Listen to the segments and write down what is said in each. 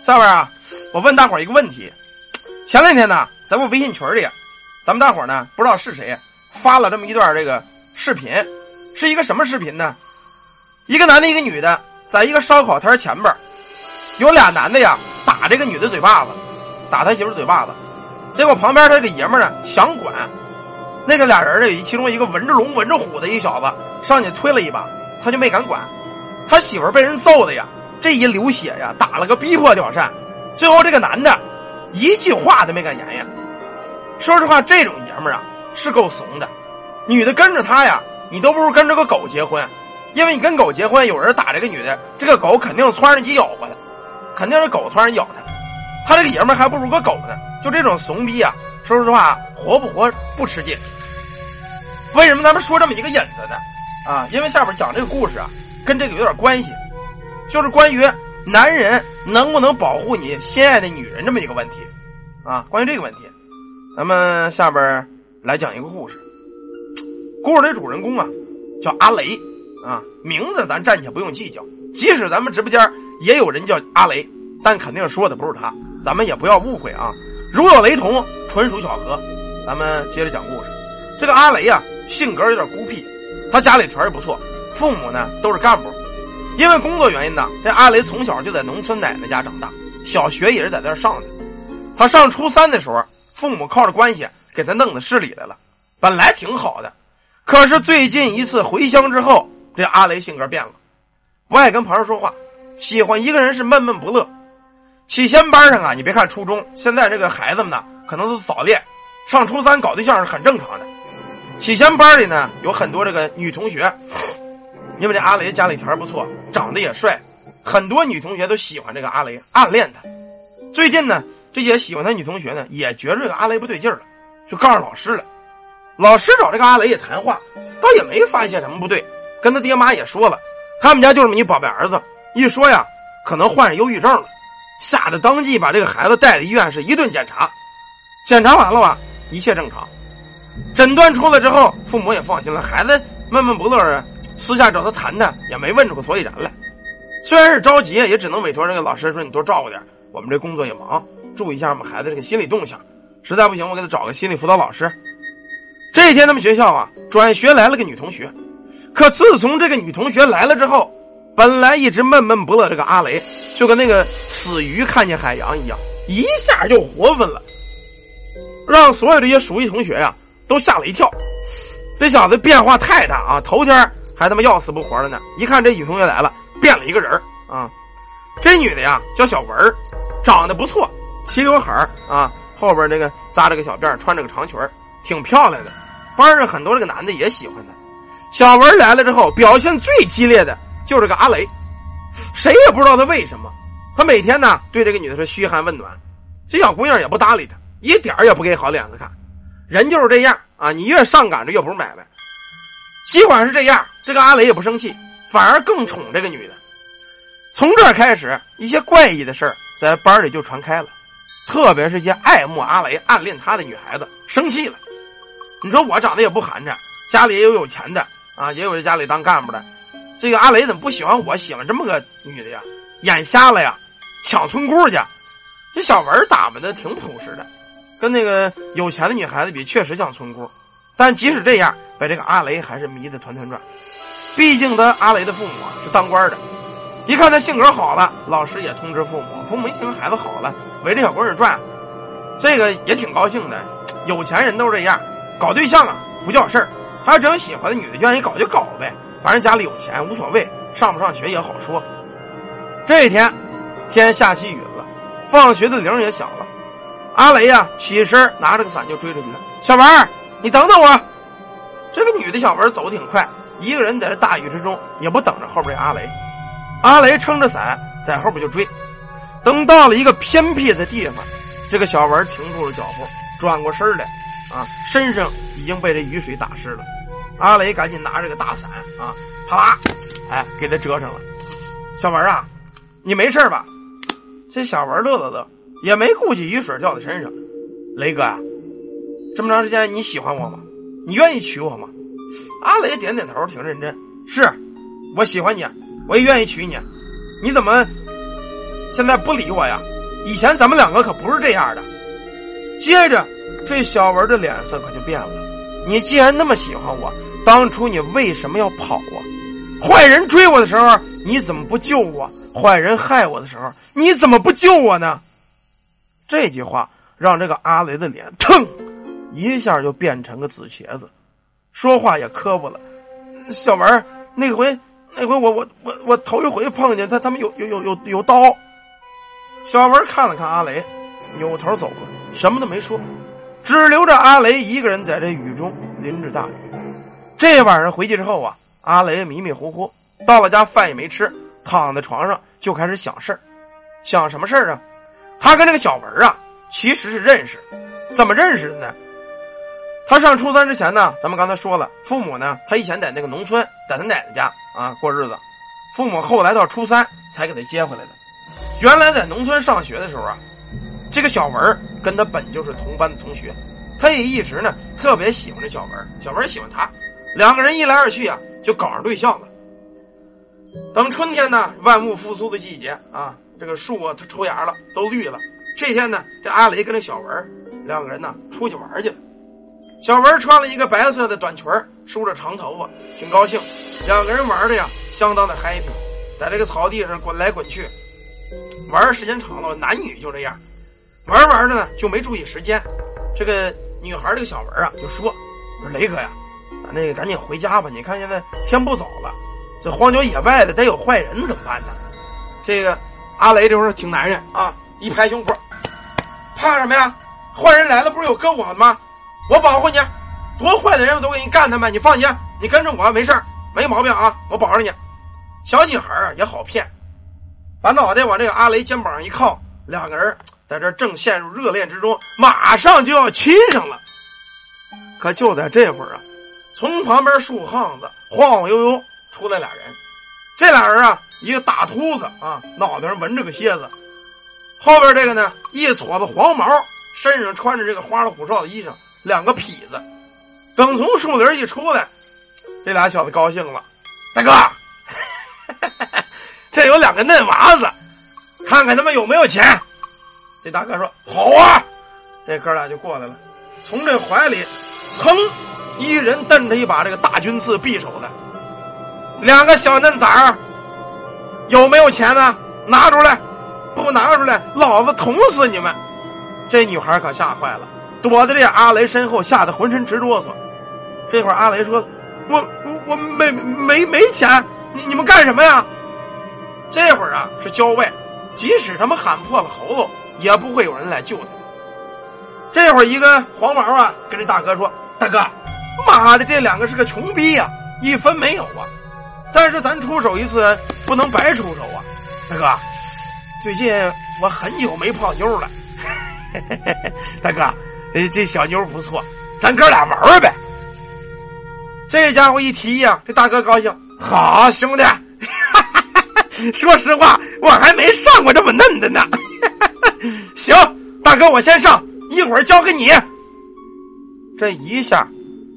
下边啊，我问大伙一个问题：前两天呢，在我微信群里，咱们大伙呢不知道是谁发了这么一段这个视频，是一个什么视频呢？一个男的，一个女的，在一个烧烤摊前边，有俩男的呀打这个女的嘴巴子，打他媳妇嘴巴子，结果旁边他这个爷们呢想管，那个俩人呢，其中一个闻着龙闻着虎的一小子上去推了一把，他就没敢管，他媳妇被人揍的呀。这一流血呀，打了个逼迫屌扇，最后这个男的一句话都没敢言呀。说实话，这种爷们儿啊是够怂的。女的跟着他呀，你都不如跟着个狗结婚，因为你跟狗结婚，有人打这个女的，这个狗肯定窜上去咬过他，肯定是狗窜上咬他。他这个爷们儿还不如个狗呢。就这种怂逼啊，说实话，活不活不吃劲。为什么咱们说这么一个引子呢？啊，因为下面讲这个故事啊，跟这个有点关系。就是关于男人能不能保护你心爱的女人这么一个问题，啊，关于这个问题，咱们下边来讲一个故事。故事的主人公啊，叫阿雷，啊，名字咱暂且不用计较。即使咱们直播间也有人叫阿雷，但肯定说的不是他，咱们也不要误会啊。如有雷同，纯属巧合。咱们接着讲故事。这个阿雷啊，性格有点孤僻，他家里条件不错，父母呢都是干部。因为工作原因呢，这阿雷从小就在农村奶奶家长大，小学也是在那儿上的。他上初三的时候，父母靠着关系给他弄到市里来了，本来挺好的。可是最近一次回乡之后，这阿雷性格变了，不爱跟朋友说话，喜欢一个人是闷闷不乐。起先班上啊，你别看初中，现在这个孩子们呢，可能都早恋，上初三搞对象是很正常的。起先班里呢，有很多这个女同学。因为这阿雷家里条件不错，长得也帅，很多女同学都喜欢这个阿雷，暗恋他。最近呢，这些喜欢他女同学呢，也觉着这个阿雷不对劲了，就告诉老师了。老师找这个阿雷也谈话，倒也没发现什么不对，跟他爹妈也说了，他们家就这么一宝贝儿子。一说呀，可能患上忧郁症了，吓得当即把这个孩子带到医院，是一顿检查。检查完了吧，一切正常。诊断出来之后，父母也放心了，孩子闷闷不乐啊。私下找他谈谈，也没问出个所以然来。虽然是着急，也只能委托这个老师说：“你多照顾点，我们这工作也忙，注意一下我们孩子这个心理动向。实在不行，我给他找个心理辅导老师。”这天，他们学校啊，转学来了个女同学。可自从这个女同学来了之后，本来一直闷闷不乐这个阿雷，就跟那个死鱼看见海洋一样，一下就活分了，让所有这些熟悉同学呀都吓了一跳。这小子变化太大啊！头天。还他妈要死不活的呢！一看这女同学来了，变了一个人啊！这女的呀叫小文长得不错，齐刘海啊，后边这个扎着个小辫穿着个长裙挺漂亮的。班上很多这个男的也喜欢她。小文来了之后，表现最激烈的就是个阿雷，谁也不知道他为什么。他每天呢对这个女的说嘘寒问暖，这小姑娘也不搭理他，一点也不给好脸子看。人就是这样啊，你越上赶着越不是买卖。尽管是这样。这个阿雷也不生气，反而更宠这个女的。从这儿开始，一些怪异的事儿在班里就传开了，特别是一些爱慕阿雷、暗恋他的女孩子生气了。你说我长得也不寒碜，家里也有有钱的啊，也有在家里当干部的，这个阿雷怎么不喜欢我，喜欢这么个女的呀？眼瞎了呀？抢村姑去？这小文打扮的挺朴实的，跟那个有钱的女孩子比，确实像村姑。但即使这样，被这个阿雷还是迷得团团转。毕竟他阿雷的父母是当官的，一看他性格好了，老师也通知父母，父母一听孩子好了，围着小闺女转，这个也挺高兴的。有钱人都是这样，搞对象啊不叫事儿，他真喜欢的女的愿意搞就搞呗，反正家里有钱无所谓，上不上学也好说。这一天天下起雨了，放学的铃也响了，阿雷呀起身拿着个伞就追出去了。小文，你等等我。这个女的小文走挺快。一个人在这大雨之中，也不等着后边阿雷。阿雷撑着伞在后边就追。等到了一个偏僻的地方，这个小文停住了脚步，转过身来，啊，身上已经被这雨水打湿了。阿雷赶紧拿着个大伞啊，啪啦，哎，给他遮上了。小文啊，你没事吧？这小文乐了乐，也没顾及雨水掉在身上。雷哥啊，这么长时间你喜欢我吗？你愿意娶我吗？阿雷点点头，挺认真。是，我喜欢你，我也愿意娶你。你怎么现在不理我呀？以前咱们两个可不是这样的。接着，这小文的脸色可就变了。你既然那么喜欢我，当初你为什么要跑啊？坏人追我的时候，你怎么不救我？坏人害我的时候，你怎么不救我呢？这句话让这个阿雷的脸腾一下就变成个紫茄子，说话也磕巴了。小文，那回那回我我我我头一回碰见他，他们有有有有有刀。小文看了看阿雷，扭头走了，什么都没说，只留着阿雷一个人在这雨中淋着大雨。这晚上回去之后啊，阿雷迷迷糊糊，到了家饭也没吃，躺在床上就开始想事儿。想什么事儿啊？他跟这个小文啊，其实是认识，怎么认识的呢？他上初三之前呢，咱们刚才说了，父母呢，他以前在那个农村，在他奶奶家啊过日子，父母后来到初三才给他接回来的。原来在农村上学的时候啊，这个小文跟他本就是同班的同学，他也一直呢特别喜欢这小文，小文喜欢他，两个人一来二去啊，就搞上对象了。等春天呢，万物复苏的季节啊，这个树啊它抽芽了，都绿了。这天呢，这阿雷跟这小文两个人呢出去玩去了。小文穿了一个白色的短裙梳着长头发，挺高兴。两个人玩的呀，相当的 happy，在这个草地上滚来滚去。玩时间长了，男女就这样，玩玩的呢就没注意时间。这个女孩这个小文啊就说：“雷哥呀，咱那个赶紧回家吧，你看现在天不早了，这荒郊野外的得有坏人怎么办呢？”这个阿雷这会儿挺男人啊，一拍胸脯：“怕什么呀？坏人来了不是有哥我的吗？我保护你，多坏的人我都给你干他们，你放心，你跟着我没事没毛病啊，我保着你。”小女孩啊也好骗。把脑袋往这个阿雷肩膀上一靠，两个人在这正陷入热恋之中，马上就要亲上了。可就在这会儿啊，从旁边树巷子晃晃悠悠出来俩人。这俩人啊，一个大秃子啊，脑袋上纹着个蝎子；后边这个呢，一撮子黄毛，身上穿着这个花里胡哨的衣裳，两个痞子。等从树林一出来，这俩小子高兴了，大哥。这有两个嫩娃子，看看他们有没有钱。这大哥说：“好啊！”这哥俩就过来了，从这怀里噌，一人瞪着一把这个大军刺匕首的，两个小嫩崽儿，有没有钱呢？拿出来！不拿出来，老子捅死你们！这女孩可吓坏了，躲在这阿雷身后，吓得浑身直哆嗦。这会儿阿雷说：“我我我没没没钱，你你们干什么呀？”这会儿啊是郊外，即使他们喊破了喉咙，也不会有人来救他。这会儿一个黄毛啊跟这大哥说：“大哥，妈的，这两个是个穷逼呀，一分没有啊！但是咱出手一次，不能白出手啊！大哥，最近我很久没泡妞了，大哥，呃，这小妞不错，咱哥俩玩玩呗。”这家伙一提呀，这大哥高兴，好兄弟。说实话，我还没上过这么嫩的呢。行，大哥，我先上，一会儿交给你。这一下，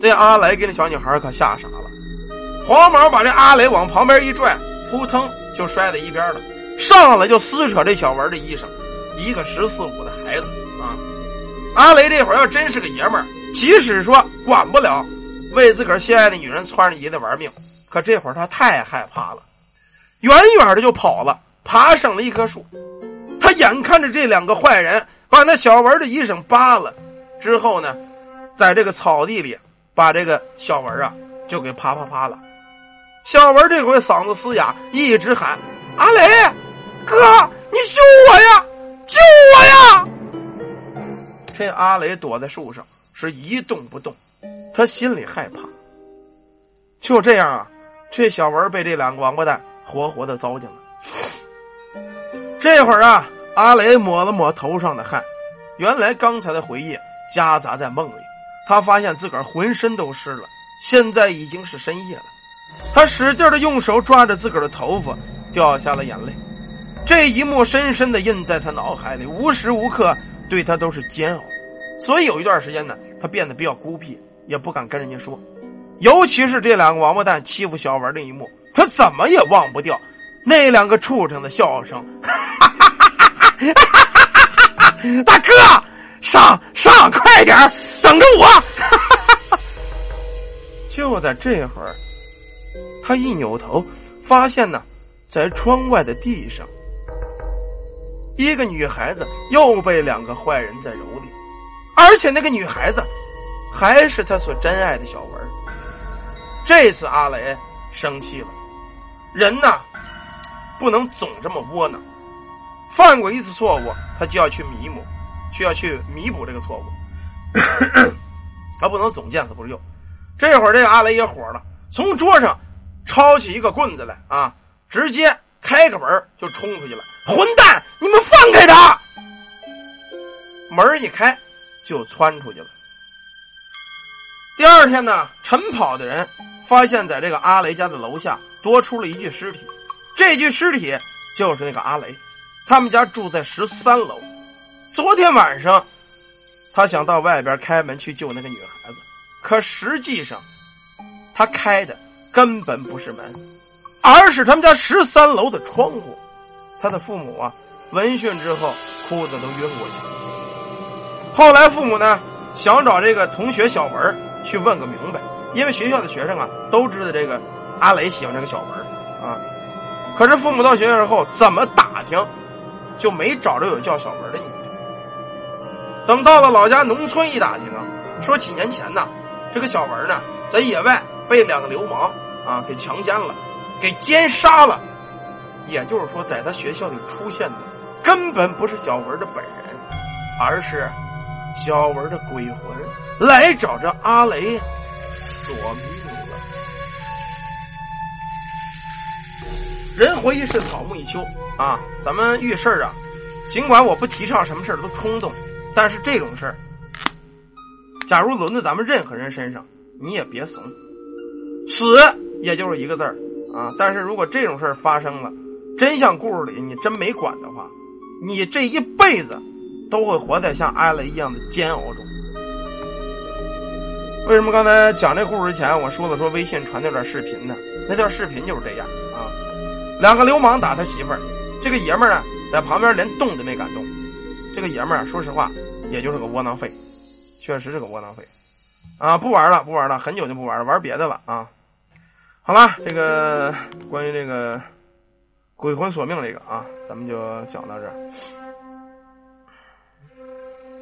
这阿雷给那小女孩可吓傻了。黄毛把这阿雷往旁边一拽，扑腾就摔在一边了，上来就撕扯这小文的衣裳。一个十四五的孩子啊，阿雷这会儿要真是个爷们儿，即使说管不了，为自个儿心爱的女人穿着衣子玩命，可这会儿他太害怕了。远远的就跑了，爬上了一棵树。他眼看着这两个坏人把那小文的衣裳扒了，之后呢，在这个草地里把这个小文啊就给啪啪啪了。小文这回嗓子嘶哑，一直喊：“阿雷，哥，你救我呀，救我呀！”这阿雷躲在树上是一动不动，他心里害怕。就这样啊，这小文被这两个王八蛋。活活的糟践了。这会儿啊，阿雷抹了抹头上的汗，原来刚才的回忆夹杂在梦里，他发现自个儿浑身都湿了。现在已经是深夜了，他使劲的用手抓着自个儿的头发，掉下了眼泪。这一幕深深的印在他脑海里，无时无刻对他都是煎熬。所以有一段时间呢，他变得比较孤僻，也不敢跟人家说，尤其是这两个王八蛋欺负小文那一幕。他怎么也忘不掉那两个畜生的笑声，大哥，上上，快点等着我！就在这会儿，他一扭头，发现呢，在窗外的地上，一个女孩子又被两个坏人在蹂躏，而且那个女孩子还是他所珍爱的小文。这次阿雷生气了，人呐，不能总这么窝囊。犯过一次错误，他就要去弥补，就要去弥补这个错误，他不能总见死不救。这会儿，这个阿雷也火了，从桌上抄起一个棍子来啊，直接开个门就冲出去了。混蛋，你们放开他！门一开，就窜出去了。第二天呢，晨跑的人发现，在这个阿雷家的楼下多出了一具尸体，这具尸体就是那个阿雷。他们家住在十三楼。昨天晚上，他想到外边开门去救那个女孩子，可实际上，他开的根本不是门，而是他们家十三楼的窗户。他的父母啊，闻讯之后哭的都晕过去了。后来父母呢，想找这个同学小文去问个明白，因为学校的学生啊都知道这个阿雷喜欢这个小文啊。可是父母到学校之后怎么打听？就没找着有叫小文的女的。等到了老家农村一打听啊，说几年前呢，这个小文呢在野外被两个流氓啊给强奸了，给奸杀了。也就是说，在他学校里出现的根本不是小文的本人，而是小文的鬼魂来找着阿雷索命了。人活一世，草木一秋。啊，咱们遇事儿啊，尽管我不提倡什么事儿都冲动，但是这种事儿，假如轮到咱们任何人身上，你也别怂，死也就是一个字儿啊。但是如果这种事儿发生了，真像故事里你真没管的话，你这一辈子都会活在像阿雷一样的煎熬中。为什么刚才讲这故事之前我说了说微信传那段视频呢？那段视频就是这样啊，两个流氓打他媳妇儿。这个爷们儿呢，在旁边连动都没敢动。这个爷们儿，说实话，也就是个窝囊废，确实是个窝囊废啊！不玩了，不玩了，很久就不玩了，玩别的了啊！好了，这个关于这个鬼魂索命这个啊，咱们就讲到这儿。